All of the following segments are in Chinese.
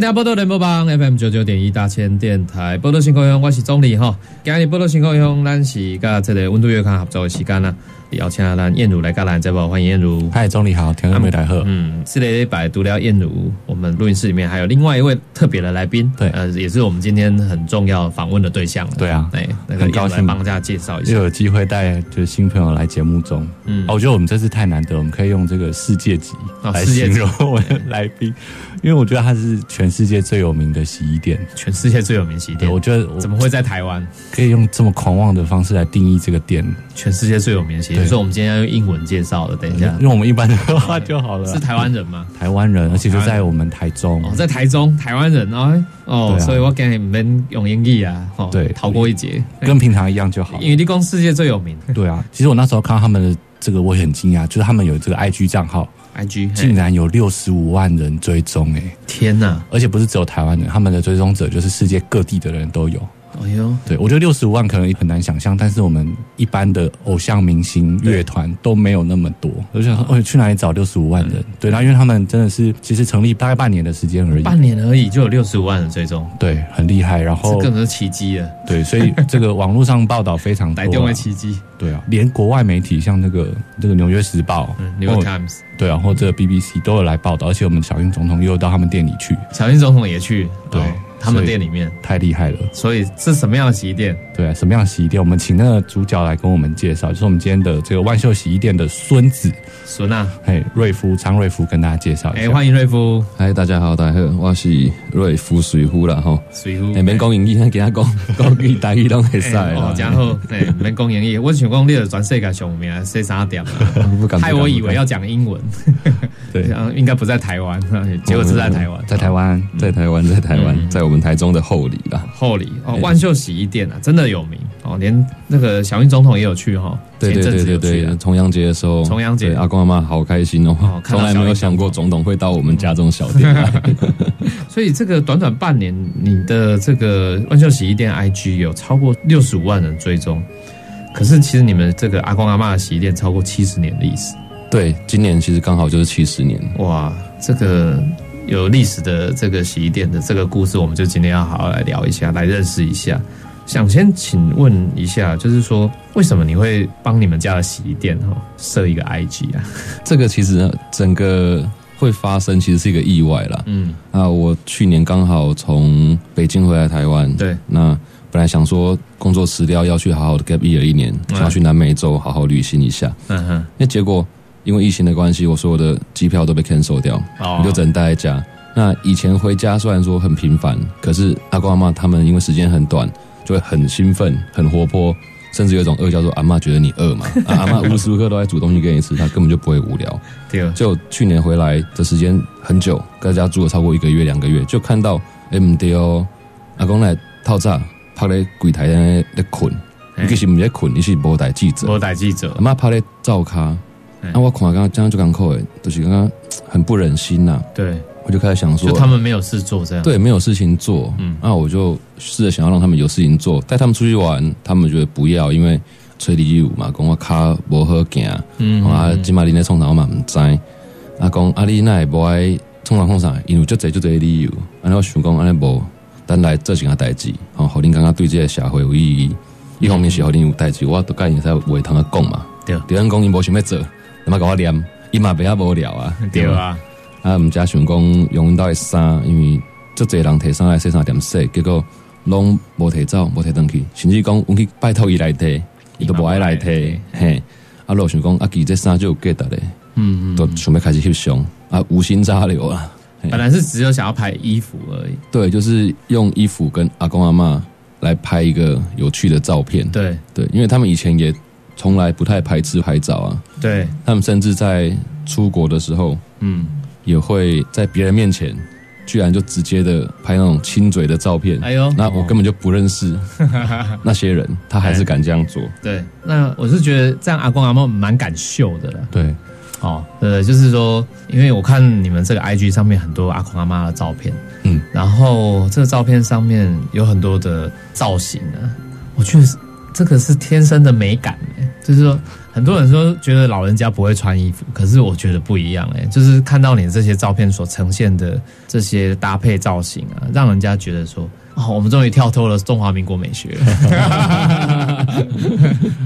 欢迎收听波多联播帮 FM 九九点一大千电台波多新故乡，我是总理哈。今日波多新故乡，咱是甲这个温度月刊合作的时间啦。邀请咱燕如来甲咱这部，欢迎燕如。嗨，总理好，天安美台贺。嗯，是礼拜读了燕如，我们录音室里面还有另外一位特别的来宾，对呃，也是我们今天很重要访问的对象了。对啊哎，那个很高兴帮大家介绍一下。又有机会带就是新朋友来节目中，嗯哦，我觉得我们这次太难得，我们可以用这个世界级来形容我们的来宾，因为我觉得他是全世界最有名的洗衣店。全世界最有名洗衣，店，我觉得我怎么会在台湾？可以用这么狂妄的方式来定义这个店？全世界最有名的洗衣店，对所以我们今天要用英文介绍了。等一下，用我们一般的话就好了。是台湾人吗？台湾人，而且就在我们台中。哦，在台中，台湾人哦，哦，所以我给你们用英语啊，哦，对逃过一劫，跟平常一样就好。因为立功世界最有名对啊，其实我那时候看到他们的这个，我也很惊讶，就是他们有这个 IG 账号，，IG 竟然有六十五万人追踪，哎，天哪，而且不是只有台湾人，他们的追踪者就是世界各地的人都有。哎呦，对我觉得六十五万可能很难想象，但是我们一般的偶像明星乐团都没有那么多。我就想说，哦，去哪里找六十五万人？对，然后因为他们真的是其实成立大概半年的时间而已，半年而已就有六十五万人追踪，对，很厉害。然后这本是奇迹了，对，所以这个网络上报道非常多啊来电为，奇迹。对啊，连国外媒体像那个这个《纽约时报》嗯，New York Times，对啊，或者 BBC 都有来报道，而且我们小英总统又到他们店里去，小英总统也去，对哦他们店里面，太厉害了。所以是什么样的洗衣店？对啊，什么样的洗衣店？我们请那个主角来跟我们介绍，就是我们今天的这个万秀洗衣店的孙子，孙啊，嘿，瑞夫张瑞夫跟大家介绍一哎，下。欢迎瑞夫，嗨，大家好，大家好，我是瑞夫水夫啦吼。水夫，下免讲英语，咱今仔讲 讲语台语拢会使哎哦啦。然后 哎，免讲英语，我想讲你的全世界上名说啥点啊？害我以为要讲英文，对。然后应该不在台湾，结果是在台湾，在台湾，在台湾，在台湾，嗯。在我们台中的后里啦。后里哦，哎万秀洗衣店啊，真的有名哦，连那个小英总统也有去哈，对对前阵子对对对，重阳节的时候，重阳节。阿公阿妈好开心哦从来没有想过总统会到我们家这种小店。来。所以这个短短半年，你的这个万秀洗衣店 IG 有超过六十五万人追踪，可是其实你们这个阿公阿妈的洗衣店超过七十年历史，对，今年其实刚好就是七十年。哇，这个有历史的这个洗衣店的这个故事，我们就今天要好好来聊一下，来认识一下。想先请问一下，就是说为什么你会帮你们家的洗衣店哈设一个 IG 啊？这个其实整个会发生，其实是一个意外啦。嗯，啊，我去年刚好从北京回来台湾，对，那本来想说工作辞掉，要去好好的 gap year 一年，嗯想要去南美洲好好旅行一下。嗯哼，那结果因为疫情的关系，我所有的机票都被 cancel 掉，哦。我就只能待在家。那以前回家虽然说很频繁，可是阿公阿妈他们因为时间很短，就会很兴奋、很活泼，甚至有一种饿叫做阿妈觉得你饿嘛，啊、阿妈无时无刻都在煮东西给你吃，她根本就不会无聊。对，就去年回来的时间很久，在家住了超过一个月、两个月，就看到 M D O 阿公来套炸，趴在柜台在在困，你其实不是在困，你是无代记者，无带记者阿，妈趴在灶卡，嗯那、我看刚刚这样就刚扣诶，就是刚刚很不忍心呐、对，我就开始想说，就他们没有事做这样，对没有事情做，嗯嗯，那我就试着想要让他们有事情做，带他们出去玩，他们觉得不要，因为吹离舞嘛，讲我卡无好行。嗯，啊，今嘛恁咧创啥我嘛毋知。啊，讲啊，你那会无爱创啥创啥，因为足侪足侪理由。安尼我想讲，安尼无，咱来做一件代志，吼、互恁感觉对这个社会有意义。一方面是互恁有代志，我都甲因使话通啊讲嘛。对对咱讲因无想要做，那么甲我念，伊嘛比较无聊啊。对啊，啊，毋则想讲用阮兜的衫，因为足侪人摕衫来洗衫店洗，结果拢无摕走，无摕转去，甚至讲阮去拜托伊来摕，伊都无爱来摕，嘿。啊，老想讲啊，其这衫就有价值咧，嗯，都想备开始翕相啊，无心插柳啊。嘿本来是只有想要拍衣服而已，对，就是用衣服跟阿公阿妈来拍一个有趣的照片。对对，因为他们以前也从来不太排斥拍照啊，对，他们甚至在出国的时候嗯，也会在别人面前居然就直接的拍那种亲嘴的照片，哎呦。那我根本就不认识 那些人，他还是敢这样做。对，那我是觉得这样阿公阿嬷蛮敢秀的了。对，哦，呃，就是说，因为我看你们这个 IG 上面很多阿公阿妈的照片，嗯，然后这个照片上面有很多的造型啊，我觉得这个是天生的美感哎，就是说很多人说觉得老人家不会穿衣服，可是我觉得不一样哎，就是看到你这些照片所呈现的这些搭配造型啊，让人家觉得说。哦，我们终于跳脱了中华民国美学，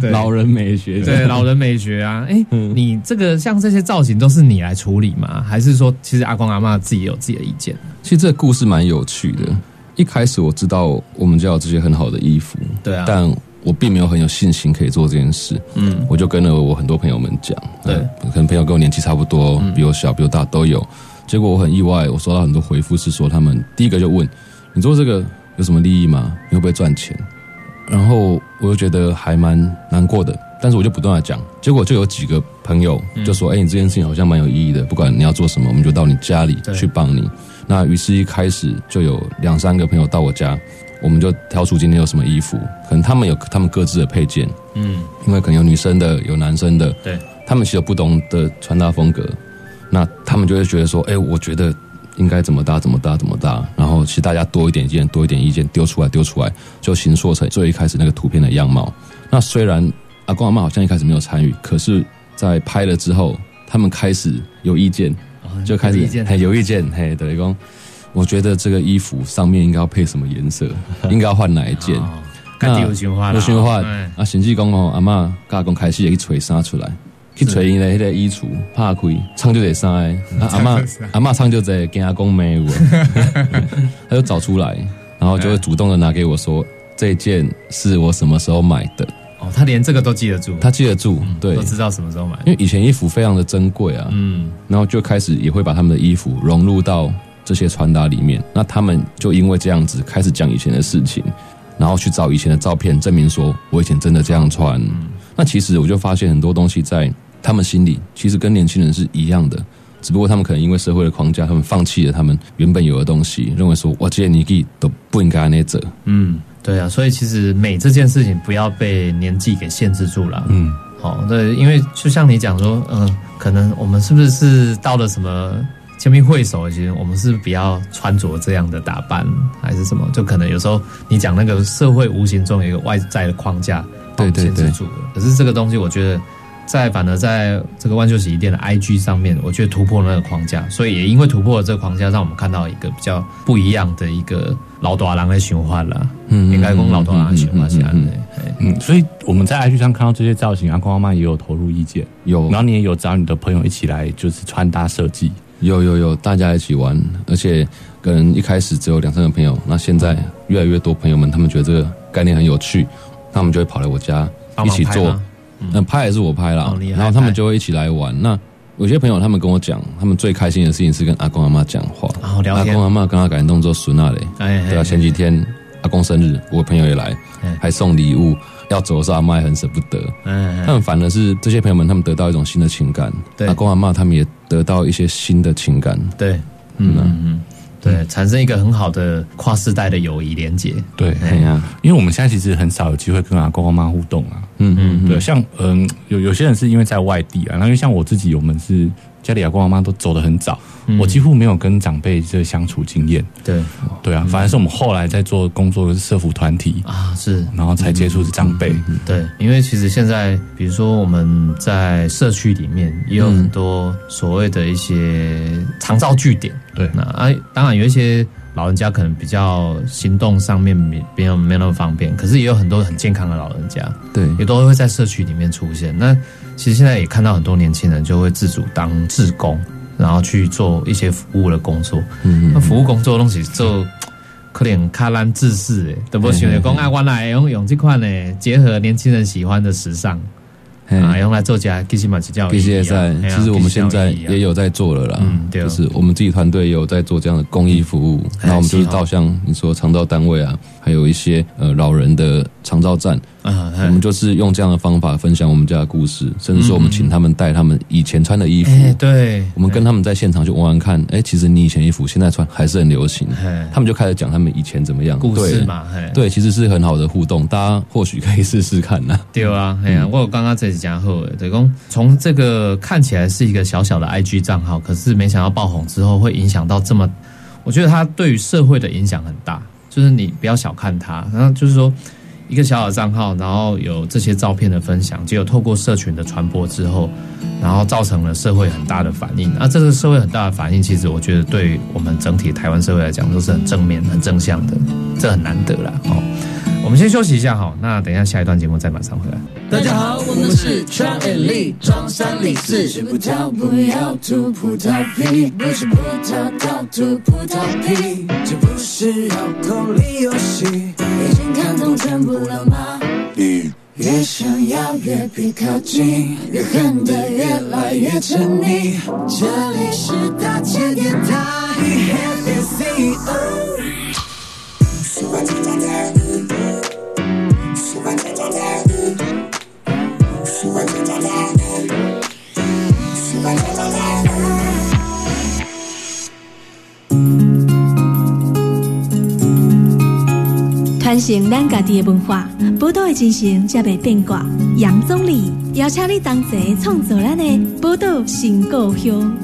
对老人美学，对老人美学啊，哎、你这个像这些造型都是你来处理吗？还是说其实阿公阿妈自己有自己的意见？其实这个故事蛮有趣的。一开始我知道我们家有这些很好的衣服，对啊但我并没有很有信心可以做这件事。嗯，我就跟了我很多朋友们讲，对呃可能朋友跟我年纪差不多，比我小、比我大都有。结果我很意外，我收到很多回复是说，他们第一个就问你做这个有什么利益吗？你会不会赚钱？然后我就觉得还蛮难过的，但是我就不断的讲，结果就有几个朋友就说：“哎、你这件事情好像蛮有意义的，不管你要做什么，我们就到你家里去帮你。”那于是一开始就有两三个朋友到我家，我们就挑出今天有什么衣服，可能他们有他们各自的配件，嗯，因为可能有女生的，有男生的，对，他们其实有不同的穿搭风格，那他们就会觉得说，哎、我觉得应该怎么搭，怎么搭，怎么搭，然后其实大家多一点意见，多一点意见丢出来，丢出来，就形塑成最一开始那个图片的样貌。那虽然阿公阿妈好像一开始没有参与，可是，在拍了之后，他们开始有意见，就开始有意见。嘿有意见，嘿，等于讲，我觉得这个衣服上面应该要配什么颜色，应该要换哪一件。哦看有循环了，有循环哎啊，甚至讲哦，阿嬷甲阿公开始会去找衫出来，去找伊的迄个衣橱拍开，唱就得衫的，啊阿嬷阿嬷唱就得跟阿公没有，他就找出来，然后就会主动的拿给我说，这件是我什么时候买的，哦，他连这个都记得住，他记得住，对。都，知道什么时候买。因为以前衣服非常的珍贵啊，嗯，然后就开始也会把他们的衣服融入到这些穿搭里面。那他们就因为这样子开始讲以前的事情，然后去找以前的照片，证明说我以前真的这样穿。那其实我就发现很多东西在他们心里，其实跟年轻人是一样的。只不过他们可能因为社会的框架，他们放弃了他们原本有的东西，认为说我这些年纪都不应该那走。嗯，对啊，所以其实美这件事情不要被年纪给限制住了。嗯，哦，对，因为就像你讲说，嗯、可能我们是不是是到了什么签名会手，其实我们是比较穿着这样的打扮，还是什么？就可能有时候你讲那个社会无形中有一个外在的框架对对对住了。可是这个东西，我觉得在反而在这个万秀洗衣店的 IG 上面，我觉得突破了那个框架，所以也因为突破了这个框架，让我们看到一个比较不一样的一个老大郎的循环了。嗯应该跟老大郎的循环是安的。嘿嗯，所以我们在 IG 上看到这些造型，阿光阿妈也有投入意见，有然后你也有找你的朋友一起来，就是穿搭设计。有有有，大家一起玩，而且可能一开始只有两三个朋友，那现在越来越多朋友们，他们觉得这个概念很有趣，他们就会跑来我家一起做。那、拍也是我拍啦然后他们就会一起来玩。那有些朋友他们跟我讲，他们最开心的事情是跟阿公阿妈讲话，阿公，阿妈跟他感动之后孙那嘞，哎，对啊，前几天阿公生日，我朋友也来嗯，还送礼物，要走的时候阿妈也很舍不得。嗯，他们反而是这些朋友们，他们得到一种新的情感，对。阿公阿妈他们也得到一些新的情感。对，嗯嗯嗯，对，产生一个很好的跨世代的友谊连接。对，哎呀，因为我们现在其实很少有机会跟阿公阿妈互动啊。嗯嗯对，像嗯，有有些人是因为在外地啊，然后因为像我自己，我们是家里阿公阿妈都走得很早，我几乎没有跟长辈这个相处经验。对对啊，反而是我们后来在做工作的是社服团体，啊，是然后才接触是长辈。对，因为其实现在，比如说我们在社区里面也有很多所谓的一些长照据点。对那啊，当然有一些老人家可能比较行动上面没没有没有那么方便，可是也有很多很健康的老人家，对也都会在社区里面出现。那其实现在也看到很多年轻人就会自主当志工，然后去做一些服务的工作。嗯嗯那服务工作东西做可能卡兰自视诶，都不想着讲啊，原来用用这款呢，结合年轻人喜欢的时尚嗯啊，用来做家，其实嘛是叫，其实也在，其实我们现在也有在做了啦，嗯对哦就是我们自己团队也有在做这样的公益服务，哎那我们就是到像你说长照单位啊，还有一些呃老人的长照站，啊，我们就是用这样的方法分享我们家的故事，甚至说我们请他们带他们以前穿的衣服，哎对，我们跟他们在现场去玩玩看，哎，其实你以前衣服现在穿还是很流行，哎他们就开始讲他们以前怎么样，故事嘛，嘿。对，其实是很好的互动，大家或许可以试试看呐、对啊，哎呀、我有刚刚这几讲后，对公从这个看起来是一个小小的 IG 账号，可是没想到爆红之后会影响到这么，我觉得它对于社会的影响很大，就是你不要小看它，然后就是说一个小小的账号，然后有这些照片的分享，结果透过社群的传播之后，然后造成了社会很大的反应。那这个社会很大的反应，其实我觉得对我们整体台湾社会来讲都是很正面、很正向的，这很难得了。哦。我们先休息一下哈，那等一下下一段节目再马上回来。大家好，我们是 Try and Lee，中山李四。吃葡萄不要吐葡萄皮，不是葡萄倒吐葡萄皮，这不是绕口令游戏。已经看懂全部了吗？越想要越逼靠近，越恨得越来越沉溺。这里是大千电台承咱家己的文化，宝岛的精神才袂变卦。杨总理邀请你同齐创造咱的宝岛新故乡。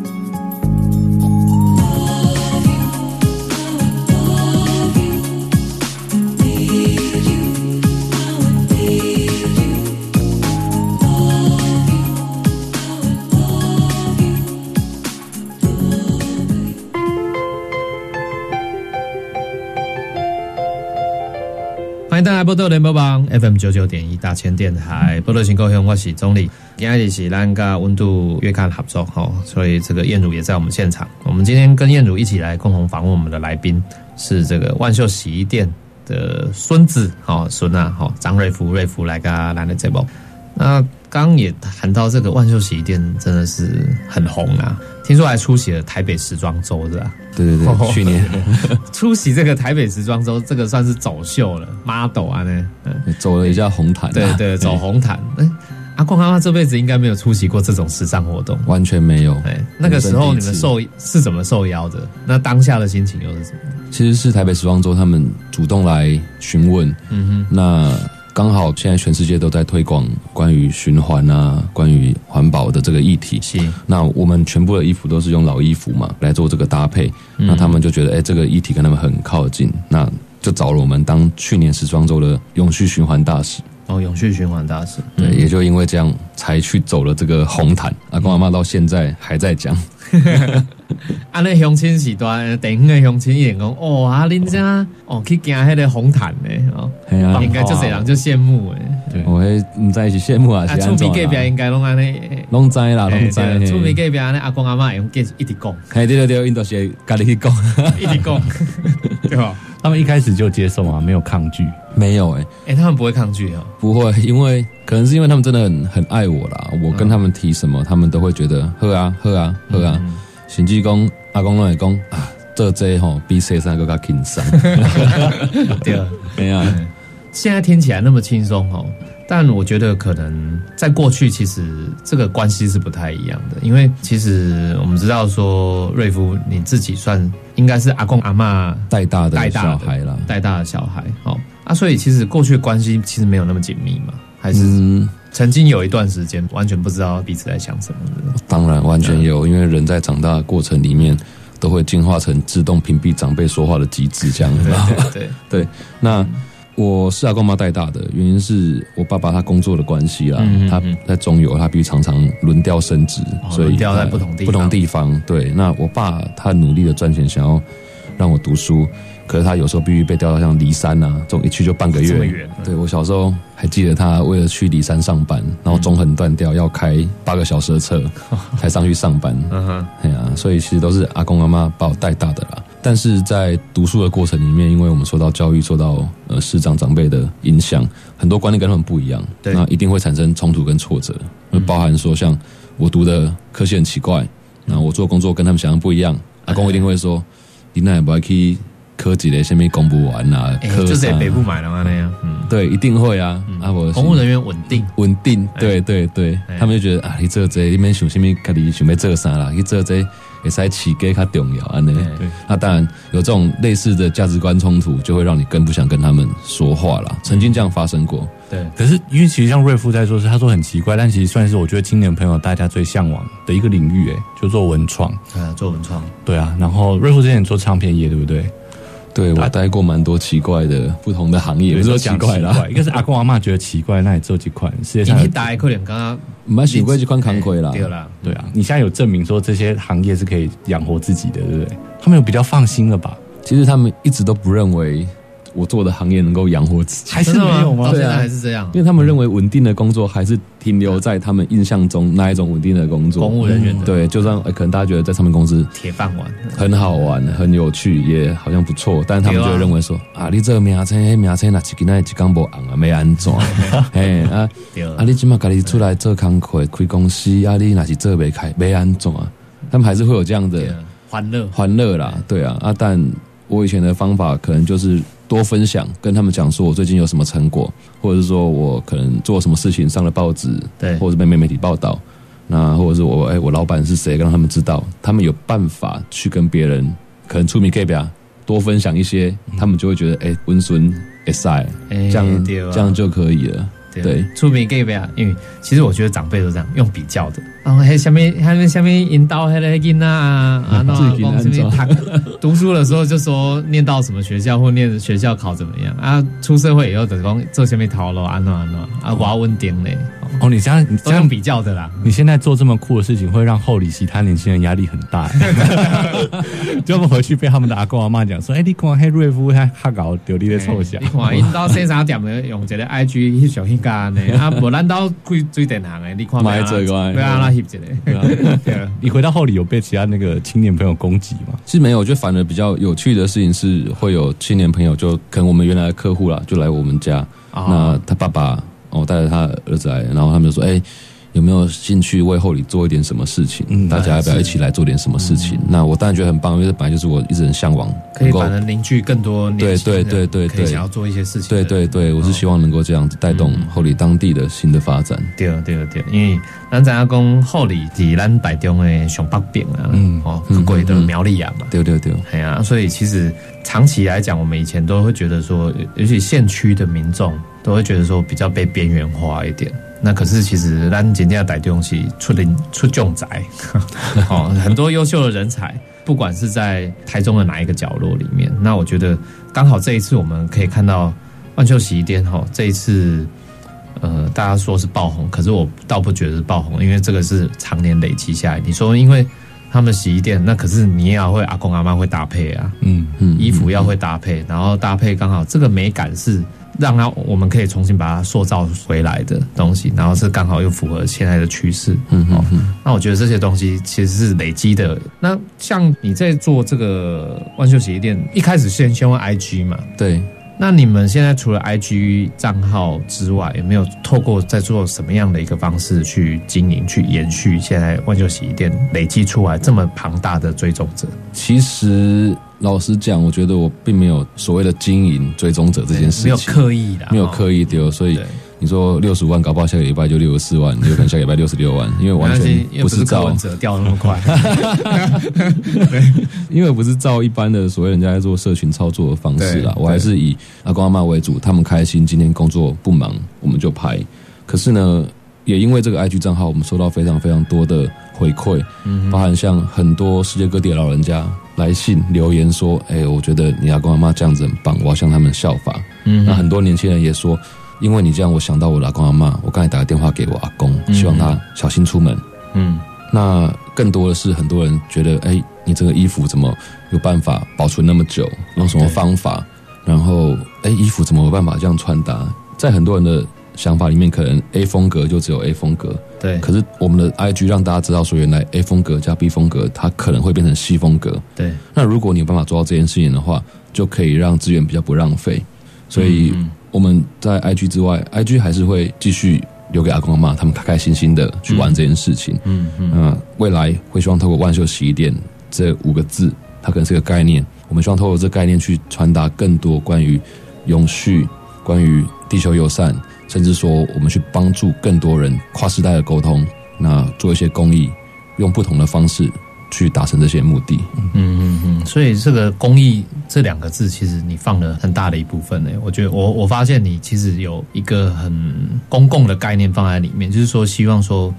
迎大家波多联播网 FM 九九点一大千电台波多新故乡，我是总理。今天是咱跟温度月刊合作哈，所以这个燕如也在我们现场。我们今天跟燕如一起来共同访问我们的来宾是这个万秀洗衣店的孙子哈孙啊哈张瑞福瑞福来跟来的节目。那刚刚也谈到这个万秀洗衣店真的是很红啊，听说还出席了台北时装周是吧？对对对，去年 出席这个台北时装周，这个算是走秀了，model 啊呢，嗯。走了一下红毯、啊，对对，走红毯。哎、阿光阿妈这辈子应该没有出席过这种时尚活动。完全没有。哎，那个时候你们受是怎么受邀的？那当下的心情又是什么？其实是台北时装周他们主动来询问，嗯哼那刚好现在全世界都在推广关于循环啊、关于环保的这个议题，。是，那我们全部的衣服都是用老衣服嘛来做这个搭配，嗯那他们就觉得哎、这个议题跟他们很靠近，那就找了我们当去年时装周的永续循环大使。哦，永续循环大使。对，嗯也就因为这样才去走了这个红毯。阿公阿妈到现在还在讲，啊，那乡亲时段，地方的乡亲一点讲，哦，啊，恁家哦去行迄个红毯呢，哦，哎呀应该就这人就羡慕诶。对我会唔在一起羡慕啊，啊，是安怎厝边隔壁啦？应该拢安尼，拢知啦，哎拢知。对厝边嘿隔壁安尼，阿公阿妈会用计一直讲，嘿，对对对，因都是家己去讲，一直讲，对吧？他们一开始就接受啊，没有抗拒。没有哎、哎，他们不会抗拒哦。不会，因为可能是因为他们真的很很爱我啦。我跟他们提什么，他们都会觉得喝啊喝啊喝啊。甚至讲阿公拢会讲啊，这这吼比谁三更加轻松。对啊。哎呀，现在听起来那么轻松哦，但我觉得可能在过去其实这个关系是不太一样的，因为其实我们知道说瑞夫你自己算应该是阿公阿嬷带大的小孩啦。带大的小孩哦啊，所以其实过去的关系其实没有那么紧密嘛，还是嗯，曾经有一段时间完全不知道彼此在想什么的。当然完全有，因为人在长大的过程里面都会进化成自动屏蔽长辈说话的机制，这样子。对对 对，那我是阿公妈带大的，原因是我爸爸他工作的关系啦，他嗯嗯嗯在中油，他必须常常轮调升职，所以轮调在呃不同地方不同地方。对，那我爸他努力的赚钱，想要让我读书，可是他有时候必须被调到像骊山啊这种一去就半个月。这么远嗯对我小时候还记得他为了去骊山上班，然后中横断掉，要开八个小时的车 才上去上班。嗯哼，哎呀，所以其实都是阿公阿妈把我带大的啦。但是在读书的过程里面，因为我们受到教育、受到呃师长长辈的影响，很多观念跟他们不一样，那一定会产生冲突跟挫折，会包含说像我读的科系很奇怪，那我做工作跟他们想象不一样，阿公一定会说，你那也不要去科技的什么公布完啊，哎科就是在北部买了嘛那样，嗯，对，一定会啊，啊我公务人员稳定，稳定，对对对。哎，他们就觉得啊，你做这，你免想什么，家己想要做啥啦？你做这会使起价较重要安尼。对。那当然有这种类似的价值观冲突，就会让你更不想跟他们说话啦。曾经这样发生过，对，可是因为其实像瑞夫在说是，他说很奇怪，但其实算是我觉得青年朋友大家最向往的一个领域，哎，就做文创。啊，做文创，对啊，然后瑞夫之前做唱片业，对不对？对我待过蛮多奇怪的不同的行业，不是说奇怪啦，一个是 阿公阿妈觉得奇怪，那你做几款世界上有你一打可能刚刚唔捌想过这款工课啦。对啦，对啊，你现在有证明说这些行业是可以养活自己的，对不对？他们有比较放心了吧？其实他们一直都不认为我做的行业能够养活自己。还是没有吗到？现在对啊还是这样因，为他们认为稳定的工作还是停留在他们印象中那一种稳定的工作，公务人员的对，就算、呃可能大家觉得在唱片公司铁饭碗，很好玩、很有趣，也好像不错，但是他们就会认为说啊你这个名称、迄名称，那一今仔一讲无红啊，没安怎？嘿啊啊！你即马家己出来做工课、开公司，啊，你哪是做未开，没安怎？他们还是会有这样的欢乐，欢乐啦，对啊啊！但我以前的方法可能就是多分享，跟他们讲说我最近有什么成果，或者是说我可能做什么事情上了报纸，对。或者是被媒体报道，那或者是我哎、我老板是谁，让他们知道，他们有办法去跟别人可能出名 K 表多分享一些，他们就会觉得哎温顺哎塞，哎这样这样就可以了。对出名给不啊？因为其实我觉得长辈都这样用比较的，然后还下面还有下面引导还来囡呐 啊，那自己讲给他什么他读书的时候就说念到什么学校或念学校考怎么样啊，出社会以后等讲做下面讨论安怎安怎啊，我要稳定嘞，哦，你这样你这样比较的啦。你现在做这么酷的事情，会让后里其他年轻人压力很大。就他们回去被他们的阿公阿妈讲说：“哎、你看黑瑞夫他他搞丢你的臭小。你看，因到生三点的用一个 IG 去上迄间呢，啊，无咱到最最电行的，你看买这个不要让他翕一个，对啊对啊，你回到后里有被其他那个青年朋友攻击吗？其实没有，就反而比较有趣的事情是，会有青年朋友就可能我们原来的客户啦，就来我们家，哦那他爸爸我带着他儿子来，然后他们就说：“哎、有没有兴趣为后里做一点什么事情？嗯大家要不要一起来做点什么事情？”那我当然觉得很棒，因为这本来就是我一直很向往，可以能够反而凝聚更多对对对对对想要做一些事情对对对，我是希望能够这样子带动后里当地的新的发展。对对对，因为咱知影讲后里伫咱台中的上北边啊，嗯哦，嗯贵的嗯嗯苗栗啊嘛，对对对，哎呀、所以其实长期来讲，我们以前都会觉得说，尤其县区的民众都会觉得说比较被边缘化一点。那可是其实咱今天逮东西出人出重宅，哦，很多优秀的人才，不管是在台中的哪一个角落里面，那我觉得刚好这一次我们可以看到万秀洗衣店哈、哦，这一次。呃，大家说是爆红，可是我倒不觉得是爆红，因为这个是常年累积下来。你说，因为他们洗衣店，那可是你也要会阿公阿妈会搭配啊，嗯，嗯，衣服要会搭配，然后搭配刚好这个美感是让它我们可以重新把它塑造回来的东西，然后是刚好又符合现在的趋势。嗯嗯嗯，那我觉得这些东西其实是累积的。那像你在做这个万秀洗衣店，一开始先先用 IG 嘛，对。那你们现在除了 IG 账号之外，有没有透过在做什么样的一个方式去经营、去延续现在万秀洗衣店累积出来这么庞大的追踪者？其实老实讲，我觉得我并没有所谓的经营追踪者这件事情，没有刻意的，没有刻意丢，所以你说六十万，搞不好下个礼拜就六十四万，有可能下个礼拜六十六万，因为完全不是照文，哲掉那么快。因为不是照一般的所谓人家在做社群操作的方式啦，我还是以阿公阿妈为主，他们开心，今天工作不忙，我们就拍。可是呢，也因为这个 IG 账号，我们收到非常非常多的回馈，包含像很多世界各地的老人家来信留言说：“哎、我觉得你阿公阿妈这样子很棒，我要向他们效法。”嗯那很多年轻人也说，因为你这样，我想到我的阿公阿妈，我刚才打个电话给我阿公，希望他小心出门。嗯那更多的是很多人觉得，哎、你这个衣服怎么有办法保存那么久？用什么方法？然后，哎、衣服怎么有办法这样穿搭？在很多人的想法里面，可能 A 风格就只有 A 风格，对，可是我们的 IG 让大家知道说，原来 A 风格加 B 风格，它可能会变成 C 风格。对，那如果你有办法做到这件事情的话，就可以让资源比较不浪费。所以我们在 IG 之外，IG 还是会继续留给阿公阿妈，他们开开心心的去玩这件事情。嗯嗯，那未来会希望透过万秀洗衣店这五个字，它可能是个概念。我们希望透过这个概念去传达更多关于永续、关于地球友善，甚至说我们去帮助更多人跨世代的沟通，那做一些公益，用不同的方式去达成这些目的。嗯嗯嗯，所以这个公益这两个字，其实你放了很大的一部分呢。我觉得我我发现你其实有一个很公共的概念放在里面，就是说希望说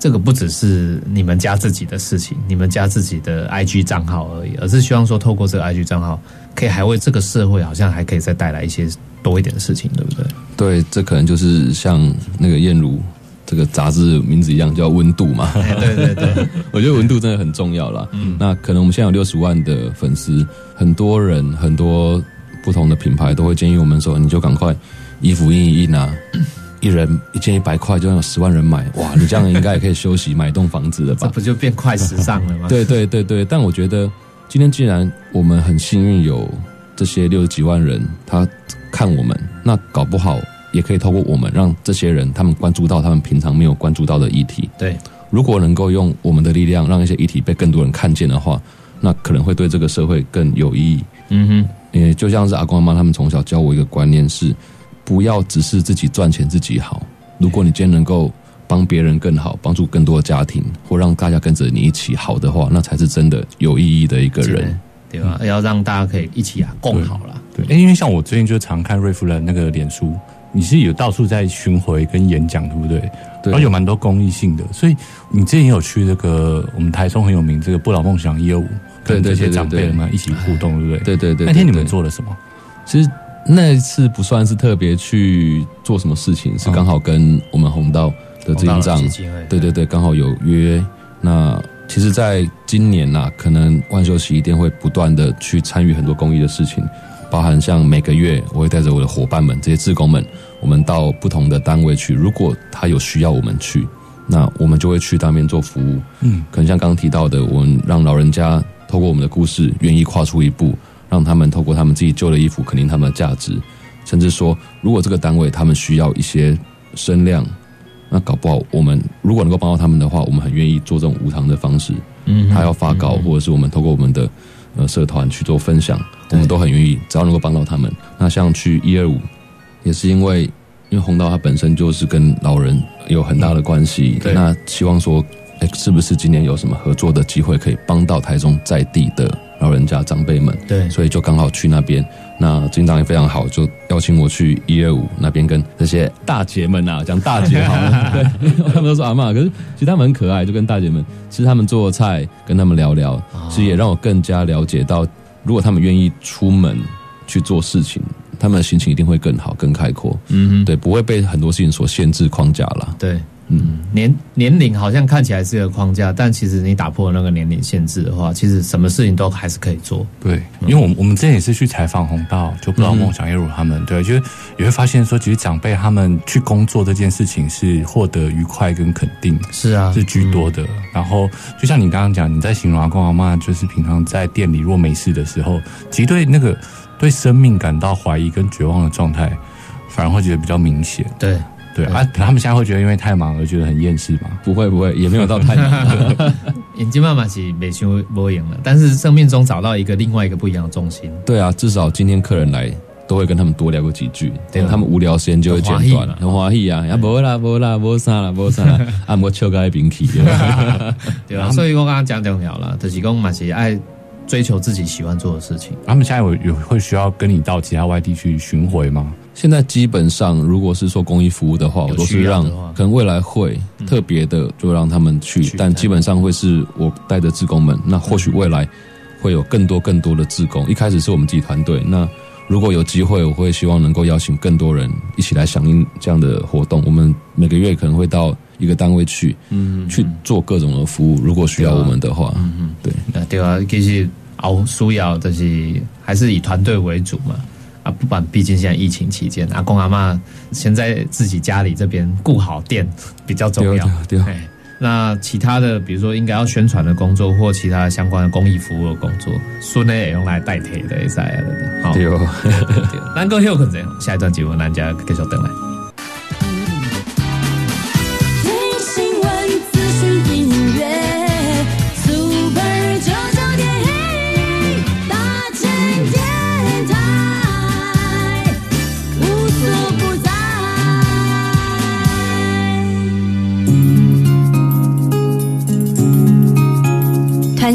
这个不只是你们家自己的事情，你们家自己的 IG 账号而已，而是希望说透过这个 IG 账号，可以还为这个社会好像还可以再带来一些多一点的事情，对不对？对，这可能就是像那个燕如这个杂志名字一样，叫温度嘛。哎，对对对，我觉得温度真的很重要啦。嗯，那可能我们现在有六十万的粉丝，很多人很多不同的品牌都会建议我们说，你就赶快衣服印一印啊，一人一件一百块，就让有十万人买，哇，你这样应该也可以休息买一栋房子了吧？这不就变快时尚了吗？对对对对，但我觉得今天既然我们很幸运有这些六十几万人，他看我们，那搞不好也可以透过我们让这些人他们关注到他们平常没有关注到的议题。对，如果能够用我们的力量让一些议题被更多人看见的话，那可能会对这个社会更有意义。嗯哼，也就像是阿公阿妈他们从小教我一个观念是，不要只是自己赚钱自己好。如果你今天能够帮别人更好，帮助更多的家庭，或让大家跟着你一起好的话，那才是真的有意义的一个人。对吧？要让大家可以一起啊共好了。对，诶因为像我最近就常看瑞夫人那个脸书，你是有到处在巡回跟演讲，对不对？对然后有蛮多公益性的，所以你之前也有去这个我们台中很有名这个不老梦想业务，跟这些长辈们一起互动，对不对？对对对，那天你对们做了什么？其实那一次不算是特别去做什么事情，是刚好跟我们红道的执行长基金会，对对对，刚好有约。那其实，在今年呐、可能万秀洗衣店会不断的去参与很多公益的事情，包含像每个月我会带着我的伙伴们、这些志工们，我们到不同的单位去。如果他有需要我们去，那我们就会去当面做服务。嗯，可能像刚刚提到的，我们让老人家透过我们的故事，愿意跨出一步，让他们透过他们自己旧的衣服肯定他们的价值，甚至说，如果这个单位他们需要一些声量，那搞不好我们如果能够帮到他们的话，我们很愿意做这种无偿的方式。嗯他要发稿，或者是我们透过我们的呃社团去做分享，我们都很愿意，只要能够帮到他们。那像去一二五，也是因为因为红道它本身就是跟老人有很大的关系，对那希望说，哎，是不是今年有什么合作的机会可以帮到台中在地的老人家长辈们？对，所以就刚好去那边。那警长也非常好，就邀请我去一二五那边跟这些大姐们啊，讲大姐好了，对，他们都说阿嬷，可是其实他们很可爱，就跟大姐们吃他们做的菜，跟他们聊聊，其实也让我更加了解到，如果他们愿意出门去做事情，他们的心情一定会更好、更开阔，嗯哼，对，不会被很多事情所限制框架了。对，嗯，年年龄好像看起来是一个框架，但其实你打破那个年龄限制的话，其实什么事情都还是可以做。对，因为我们我们之前也是去采访红道，就不知道梦想业如他们，对，就是也会发现说，其实长辈他们去工作这件事情是获得愉快跟肯定，是啊，是居多的。然后就像你刚刚讲，你在形容阿公阿妈，就是平常在店里若没事的时候，其实对那个对生命感到怀疑跟绝望的状态，反而会觉得比较明显。对，对啊，可他们现在会觉得因为太忙而觉得很厌世嘛。不会不会，也没有到太忙。眼睛妈妈是没修播赢了，但是生命中找到一个另外一个不一样的重心。对啊，至少今天客人来都会跟他们多聊个几句，对啊。他们无聊时间就会剪短了，很欢喜啊，啊无啦无啦无啥啦无啥啦，啊我笑个冰气，对啊，所以我刚刚讲重要了，就是讲嘛是爱追求自己喜欢做的事情。他们现在有有会需要跟你到其他外地去巡回吗？现在基本上如果是说公益服务的话，我都是让可能未来会特别的就让他们去，去但基本上会是我带着志工们，那或许未来会有更多更多的志工，一开始是我们自己团队，那。如果有机会，我会希望能够邀请更多人一起来响应这样的活动。我们每个月可能会到一个单位去，嗯，去做各种的服务。如果需要我们的话，嗯嗯，对。那对啊，其实熬需要就是还是以团队为主嘛。啊，不管毕竟现在疫情期间，阿公阿妈先在自己家里这边顾好店比较重要。对对对哎那其他的，比如说应该要宣传的工作或其他相关的公益服务的工作，孙呢也用来代替的，在了的。好，对哦，对，咱够休困者，下一段节目咱家继续等来。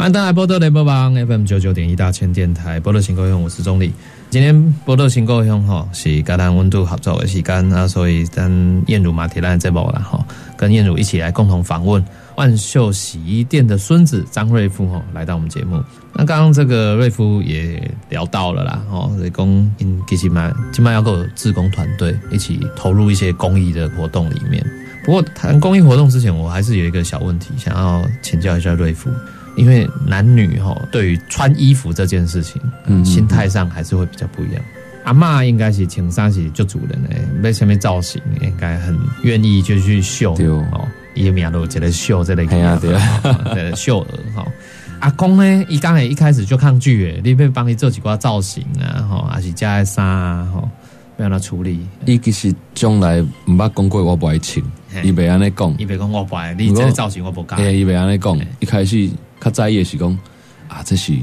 欢迎登来波多雷波邦 FM 九九点一大千电台波多新故乡，我是钟理。今天波多新故乡哈是跟咱温度合作的时间啊，所以咱燕乳马铁兰这波啦哈，跟燕乳一起来共同访问万秀洗衣店的孙子张瑞夫哈来到我们节目。那刚刚这个瑞夫也聊到了啦，哦，所以公因其实蛮起码要跟我志工团队一起投入一些公益的活动里面。不过谈公益活动之前，我还是有一个小问题想要请教一下瑞夫。因为男女哈对于穿衣服这件事情，嗯心态上还是会比较不一样。阿嬷应该是穿衫是做主人诶，在下面造型应该很愿意就去秀对哦，伊名都一个秀这类嘿啊对啊对秀儿哈。阿公呢，伊刚才一开始就抗拒诶，你要帮你做几挂造型啊，吼，还是加个衫啊，吼，要让他处理。伊其实将来毋捌讲过我不爱穿嘿，伊袂安尼讲伊，别讲我不爱，你这个造型我不干。诶，伊袂安尼讲嘿。一开始较在意的是讲啊，这是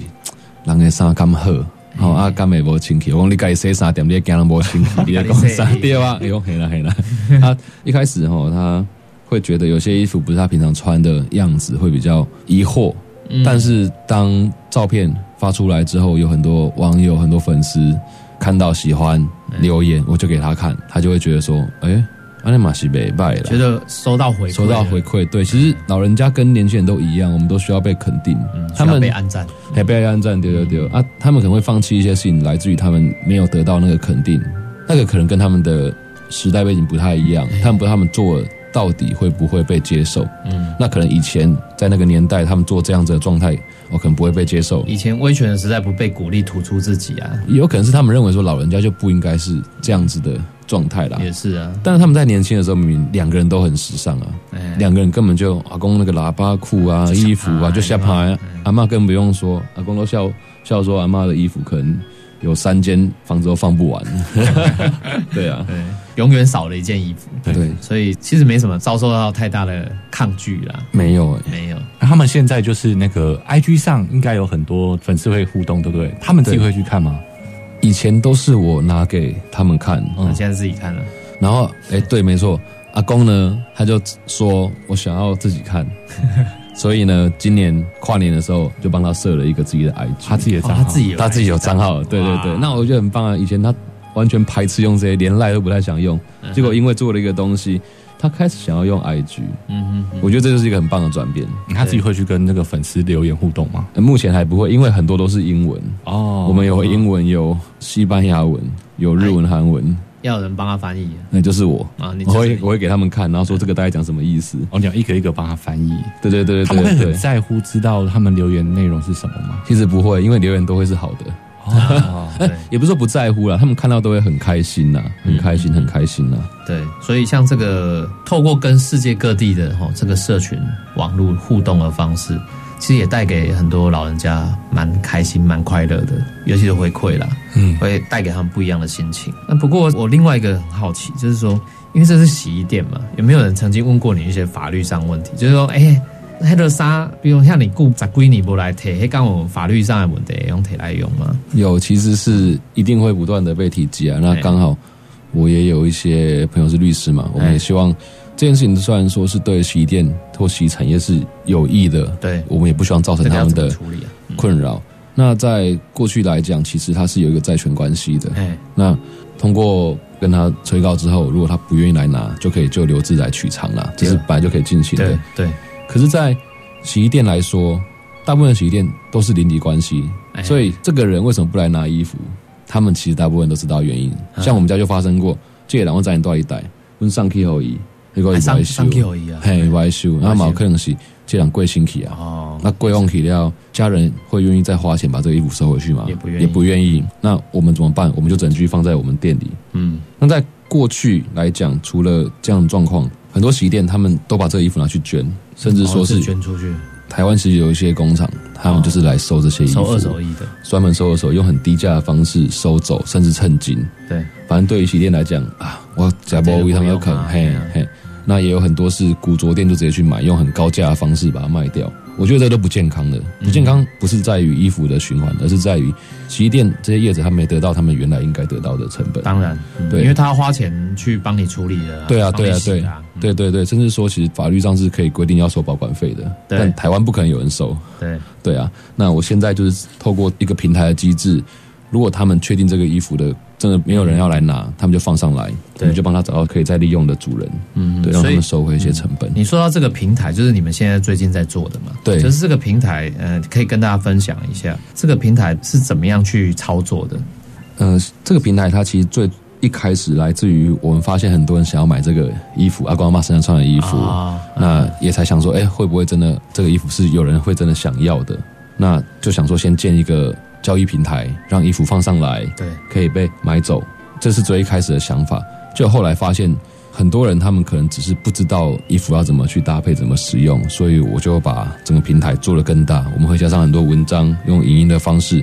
人的衫咁好，吼啊敢会无清气。我讲你家己洗衫店，你会惊人无清气，你咧讲啥 对啊？哎呦嘿啦嘿啦。他 一开始吼，他会觉得有些衣服不是他平常穿的样子，会比较疑惑。嗯但是当照片发出来之后，有很多网友、很多粉丝看到喜欢留言，我就给他看，他就会觉得说，哎、阿那马西北拜了，觉得收到回馈，收到回馈。对，其实老人家跟年轻人都一样，我们都需要被肯定。嗯，他他们们被按赞，还被按赞，对对对啊，他们可能会放弃一些事情，来自于他们没有得到那个肯定，那个可能跟他们的时代背景不太一样，他们不知道他们做到底会不会被接受。嗯，那可能以前在那个年代，他们做这样子的状态，我可能不会被接受。以前威权的时代不被鼓励突出自己啊，有可能是他们认为说老人家就不应该是这样子的状态啦。也是啊，但是他们在年轻的时候，明明两个人都很时尚啊，哎。两个人根本就阿公那个喇叭裤啊、衣服啊，就下下趴趴，阿妈更不用说，阿公都笑笑说阿妈的衣服可能有三间房子都放不完。对啊，对，永远少了一件衣服，对，所以其实没什么遭受到太大的抗拒啦，没有。欸没有，他们现在就是那个 IG 上应该有很多粉丝会互动，对不对？他们自己会去看吗？以前都是我拿给他们看，嗯。现在自己看了，然后哎，对，没错，阿公呢他就说我想要自己看，所以呢，今年跨年的时候就帮他设了一个自己的 IG，他自己的账号，哦他自己有他自己有账号，对对对，那我觉得很棒啊。以前他完全排斥用这些，连赖都不太想用，结果因为做了一个东西，他开始想要用 IG，嗯哼哼，我觉得这就是一个很棒的转变。他自己会去跟那个粉丝留言互动吗？呃目前还不会，因为很多都是英文，哦我们有英文，有西班牙文，有日文、韩文，要有人帮他翻译那就是我。啊，你我会我会给他们看，然后说这个大概讲什么意思。我讲一个一个帮他翻译，对对对他们会很对对对，在乎知道他们留言内容是什么吗？其实不会，因为留言都会是好的。也不是说不在乎啦，他们看到都会很开心呐，很开心，很开心呐。对，所以像这个透过跟世界各地的哈这个社群网络互动的方式，其实也带给很多老人家蛮开心、蛮快乐的，尤其是回馈啦，嗯，会带给他们不一样的心情。那不过我另外一个很好奇，就是说，因为这是洗衣店嘛，有没有人曾经问过你一些法律上的问题？就是说，哎、黑的纱，比如像你雇十几年不来提，迄刚有法律上的问题，用提来用吗？有，其实是一定会不断的被提及啊。那刚好我也有一些朋友是律师嘛，我们也希望这件事情虽然说是对洗衣店或洗衣产业是有益的，对我们也不希望造成他们的？困扰。那在过去来讲，其实它是有一个债权关系的。哎，那通过跟他催告之后，如果他不愿意来拿，就可以就留置来取偿啦，这是本来就可以进行的对。对，可是，在洗衣店来说，大部分洗衣店都是邻里关系，哎所以这个人为什么不来拿衣服？他们其实大部分都知道原因。嗯像我们家就发生过，借两万在你多一袋，问上去后移，结果哎上伊歪上去而已啊，嘿歪修，那嘛有可能是这两贵新去啊。哦，那贵忘起了，家人会愿意再花钱把这个衣服收回去吗？也不愿意也不愿意。那我们怎么办？我们就只能继续放在我们店里。嗯，那在过去来讲，除了这样的状况，很多洗衣店他们都把这个衣服拿去捐，甚至说哦是捐出去，台湾其实有一些工厂，他们就是来收这些衣服，收二手衣的，专门收二手，用很低价的方式收走，甚至称金。对，反正对于洗衣店来讲啊，我假包一趟有可能，嘿啊嘿。那也有很多是古着店就直接去买，用很高价的方式把它卖掉。我觉得这都不健康的，不健康不是在于衣服的循环，而是在于洗衣店这些业者他没得到他们原来应该得到的成本。当然，嗯对。因为他要花钱去帮你处理的，对啊，对啊，对。啊，嗯。对对对，甚至说其实法律上是可以规定要收保管费的，但台湾不可能有人收。对，对啊，那我现在就是透过一个平台的机制，如果他们确定这个衣服的真的没有人要来拿，他们就放上来，我们就帮他找到可以再利用的主人，嗯对，让他们收回一些成本。你说到这个平台，就是你们现在最近在做的嘛？对就是这个平台，呃，可以跟大家分享一下，这个平台是怎么样去操作的？呃，这个平台它其实最一开始来自于我们发现很多人想要买这个衣服，阿公阿妈身上穿的衣服，啊那也才想说，哎、会不会真的这个衣服是有人会真的想要的？那就想说先建一个交易平台，让衣服放上来，对，可以被买走，这是最一开始的想法。就后来发现，很多人他们可能只是不知道衣服要怎么去搭配、怎么使用，所以我就把整个平台做得更大。我们会加上很多文章，用影音的方式，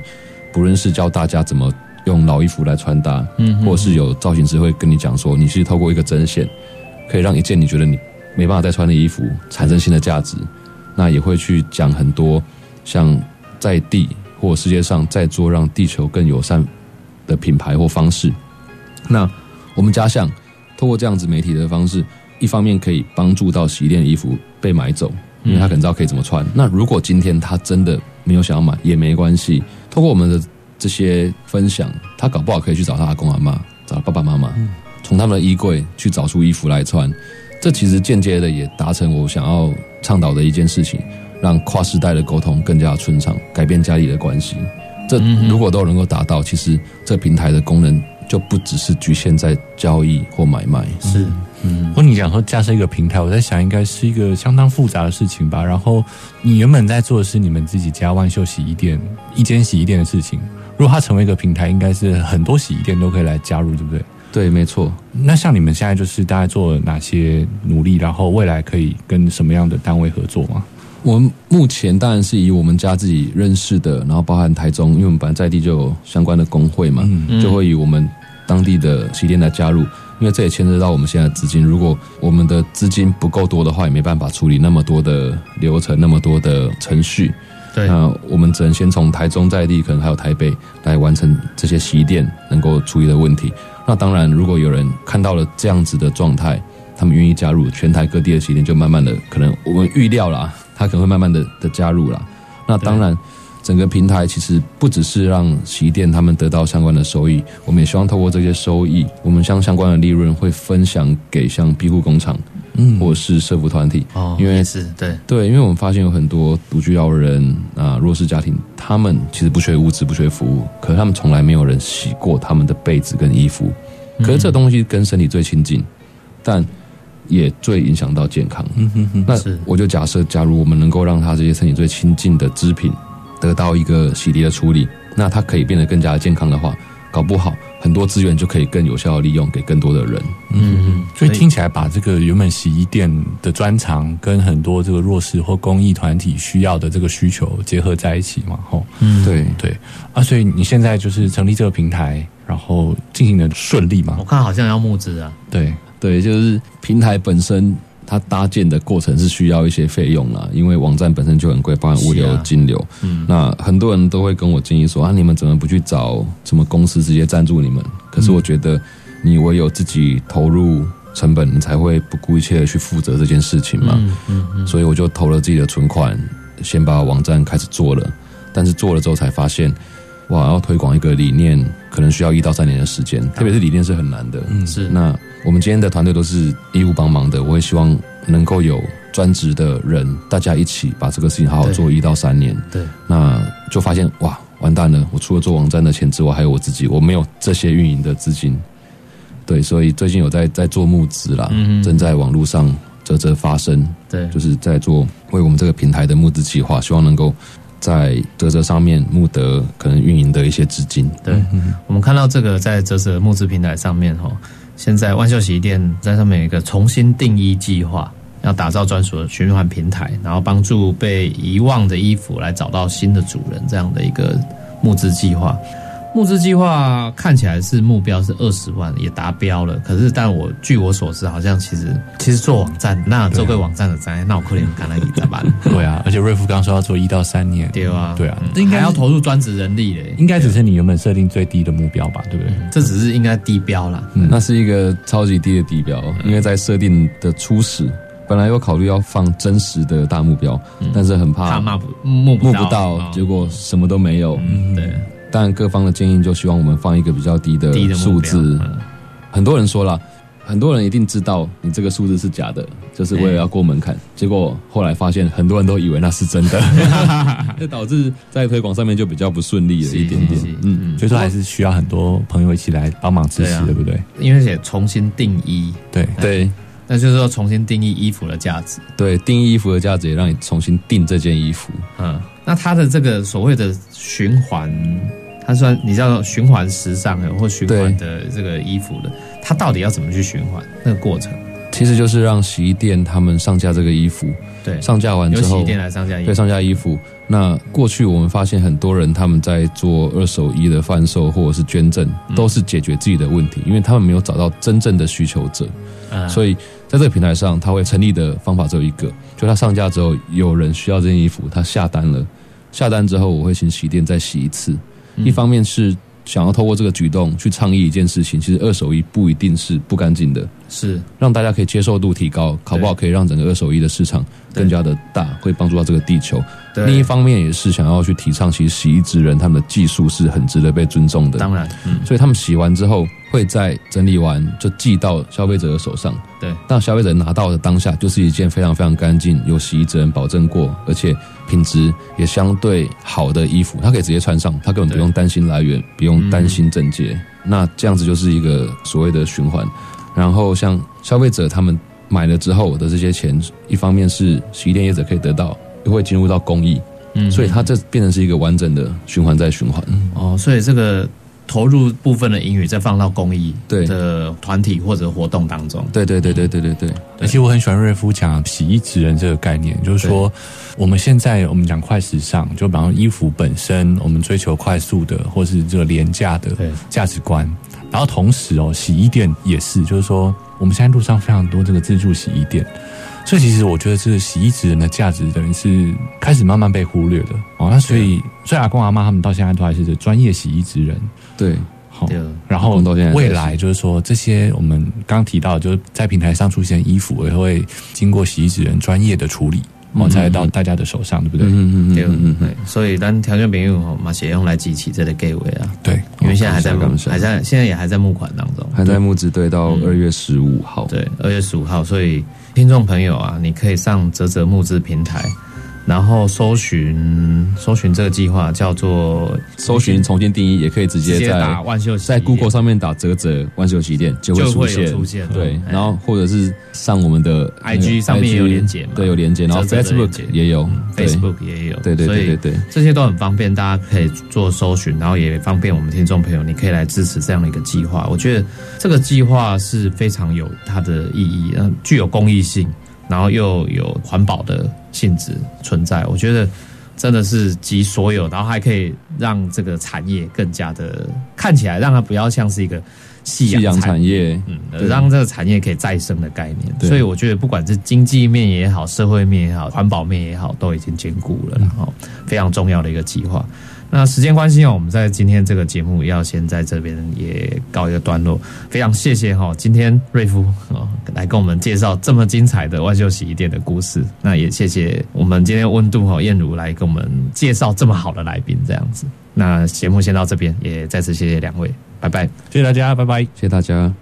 不论是教大家怎么用老衣服来穿搭，嗯或者是有造型师会跟你讲说，你是透过一个针线，可以让一件你觉得你没办法再穿的衣服产生新的价值。那也会去讲很多像在地或世界上在做让地球更友善的品牌或方式。那我们家乡通过这样子媒体的方式，一方面可以帮助到洗衣店的衣服被买走，因为他可能知道可以怎么穿。那如果今天他真的没有想要买，也没关系，通过我们的这些分享，他搞不好可以去找他阿公阿妈，找爸爸妈妈，从他们的衣柜去找出衣服来穿。这其实间接的也达成我想要倡导的一件事情，让跨世代的沟通更加顺畅，改变家里的关系。这如果都能够达到，其实这平台的功能就不只是局限在交易或买卖。是，嗯，或你讲说架设一个平台，我在想应该是一个相当复杂的事情吧。然后你原本在做的是你们自己家万秀洗衣店一间洗衣店的事情，如果它成为一个平台，应该是很多洗衣店都可以来加入，对不对？对，没错。那像你们现在就是大概做了哪些努力，然后未来可以跟什么样的单位合作吗？我们目前当然是以我们家自己认识的，然后包含台中，因为我们本来在地就有相关的工会嘛，就会以我们当地的洗衣店来加入。因为这也牵涉到我们现在资金，如果我们的资金不够多的话，也没办法处理那么多的流程、那么多的程序。对，那我们只能先从台中在地，可能还有台北来完成这些洗衣店能够处理的问题。那当然，如果有人看到了这样子的状态，他们愿意加入，全台各地的洗衣店就慢慢的，可能我们预料啦，他可能会慢慢的的加入啦。那当然，整个平台其实不只是让洗衣店他们得到相关的收益，我们也希望透过这些收益，我们将相关的利润会分享给像庇护工厂，嗯，或者是社福团体，哦，因为也是对，对，因为我们发现有很多独居老人啊、弱势家庭，他们其实不缺物质，不缺服务，可是他们从来没有人洗过他们的被子跟衣服。可是这东西跟身体最亲近，但也最影响到健康。嗯哼哼，那我就假设，假如我们能够让他这些身体最亲近的织品得到一个洗涤的处理，那它可以变得更加健康的话，搞不好很多资源就可以更有效的利用给更多的人。嗯嗯，所以听起来把这个原本洗衣店的专长跟很多这个弱势或公益团体需要的这个需求结合在一起嘛，吼，嗯，对，对。啊，所以你现在就是成立这个平台，然后进行的顺利吗？我，看好像要募资啊，对，对，就是平台本身它搭建的过程是需要一些费用啦，因为网站本身就很贵，包含物流、啊金流。嗯，那很多人都会跟我建议说啊，你们怎么不去找什么公司直接赞助你们？可是我觉得你唯有自己投入成本，你才会不顾一切的去负责这件事情嘛。嗯嗯嗯，所以我就投了自己的存款，先把网站开始做了。但是做了之后才发现，哇，要推广一个理念，可能需要一到三年的时间，特别是理念是很难的。嗯是那我们今天的团队都是义务帮忙的，我也希望能够有专职的人，大家一起把这个事情好好做一到三年。对，那就发现哇，完蛋了！我除了做网站的钱之外，还有我自己，我没有这些运营的资金。对，所以最近有在在做募资啦，嗯正在网络上啧啧发声，对，就是在做为我们这个平台的募资计划，希望能够在啧啧上面募得可能运营的一些资金。对，我们看到这个在泽泽募资平台上面哈，现在万秀洗衣店在上面有一个重新定义计划，要打造专属的循环平台，然后帮助被遗忘的衣服来找到新的主人，这样的一个募资计划。募资计划看起来是目标是二十万，也达标了。可是，但我据我所知，好像其实其实做网站，那做个网站的灾，那我可能看到一咋办？对啊，而且瑞夫刚刚说要做一到三年，对啊，对啊应该要投入专职人力嘞，应该只是你原本设定最低的目标吧，对不对？这只是应该低标啦。那是一个超级低的低标，因为在设定的初始，本来有考虑要放真实的大目标，但是很怕怕骂不募不到，募不到哦，结果什么都没有。嗯对但各方的建议就希望我们放一个比较低的数字。嗯很多人说了，很多人一定知道你这个数字是假的，就是为了要过门槛。结果后来发现，很多人都以为那是真的，这导致在推广上面就比较不顺利了一点点。嗯，所以说还是需要很多朋友一起来帮忙支持，对不对？因为也重新定义，对，对那就是说重新定义衣服的价值。对，定义衣服的价值也让你重新定这件衣服。嗯，那它的这个所谓的循环，它算你知道循环时尚的或循环的这个衣服的，它到底要怎么去循环那个过程？其实就是让洗衣店他们上架这个衣服，对，上架完之后由洗衣，店来上架衣服，对上架衣服。那过去我们发现很多人他们在做二手衣的贩售或者是捐赠，嗯都是解决自己的问题，因为他们没有找到真正的需求者。嗯所以在这个平台上，它会成立的方法只有一个，就它上架之后，有人需要这件衣服，他下单了，下单之后，我会请洗衣店再洗一次。一方面是想要透过这个举动去倡议一件事情，其实二手衣不一定是不干净的，是让大家可以接受度提高，考不好可以让整个二手衣的市场更加的大，会帮助到这个地球。另一方面也是想要去提倡，其实洗衣之人他们的技术是很值得被尊重的。当然，嗯，所以他们洗完之后，会在整理完就寄到消费者的手上。对，当消费者拿到的当下，就是一件非常非常干净、有洗衣之人保证过，而且品质也相对好的衣服，他可以直接穿上，他根本不用担心来源，不用担心整洁。那这样子就是一个所谓的循环。然后像消费者他们买了之后的这些钱，一方面是洗衣店业者可以得到，又会进入到公益，嗯所以它这变成是一个完整的循环在循环。哦，所以这个投入部分的英语再放到公益对。的团体或者活动当中，对对对对对对对。而且我很喜欢瑞夫讲洗衣职人这个概念，就是说我们现在我们讲快时尚，就比方衣服本身，我们追求快速的或是这个廉价的对。价值观，然后同时哦，洗衣店也是，就是说我们现在路上非常多这个自助洗衣店。所以其实我觉得这个洗衣职人的价值等于是开始慢慢被忽略了哦。那所以，所以阿公阿妈他们到现在都还是专业洗衣职人。对，好对，然后未来就是说，这些我们刚提到，就是在平台上出现衣服，也会经过洗衣职人专业的处理，哦，才到大家的手上，对不对？嗯嗯对嗯嗯嗯，对，所以咱条件朋友吼，嘛写用来集齐这个 gay 位啊，对，因为现在还在还在现在也还在募款当中，还在募资对到二月十五号。对，二月十五号，所以听众朋友啊，你可以上泽泽募资平台，然后搜寻搜寻这个计划叫做搜寻重新定义，也可以直直接接在打万秀在 Google 上面打“泽泽万秀洗衣店”就会有出现。出现对，嗯然后或者是上我们的 IG 上面也有连接嘛。对，有连接，然后 Facebook 结。也有对。Facebook 也有，对对对对对这些都很方便，大家可以做搜寻，然后也方便我们听众朋友，你可以来支持这样的一个计划。我觉得这个计划是非常有它的意义，嗯，具有公益性，然后又有环保的性质存在。我觉得真的是集所有，然后还可以让这个产业更加的看起来，让它不要像是一个夕夕阳阳产产业，嗯，对让这个产业可以再生的概念。所以我觉得，不管是经济面也好，社会面也好，环保面也好，都已经兼顾了，然后非常重要的一个计划。那时间关系哦，我们在今天这个节目要先在这边也告一个段落。非常谢谢哈，今天瑞夫啊来跟我们介绍这么精彩的万秀洗衣店的故事。那也谢谢我们今天温度哈燕如来跟我们介绍这么好的来宾，这样子。那节目先到这边，也再次谢谢两位，拜拜。谢谢大家，拜拜。谢谢大家。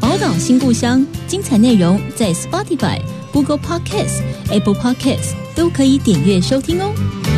宝岛新故乡，精彩内容在 Spotify、Google Podcasts、Apple Podcasts 都可以点阅收听哦。